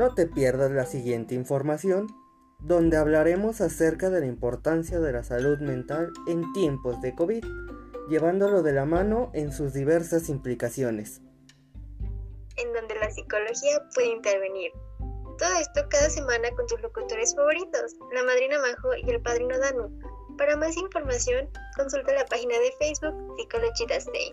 No te pierdas la siguiente información, donde hablaremos acerca de la importancia de la salud mental en tiempos de COVID, llevándolo de la mano en sus diversas implicaciones. En donde la psicología puede intervenir. Todo esto cada semana con tus locutores favoritos, la madrina Majo y el padrino Danu. Para más información, consulta la página de Facebook Psicología Day.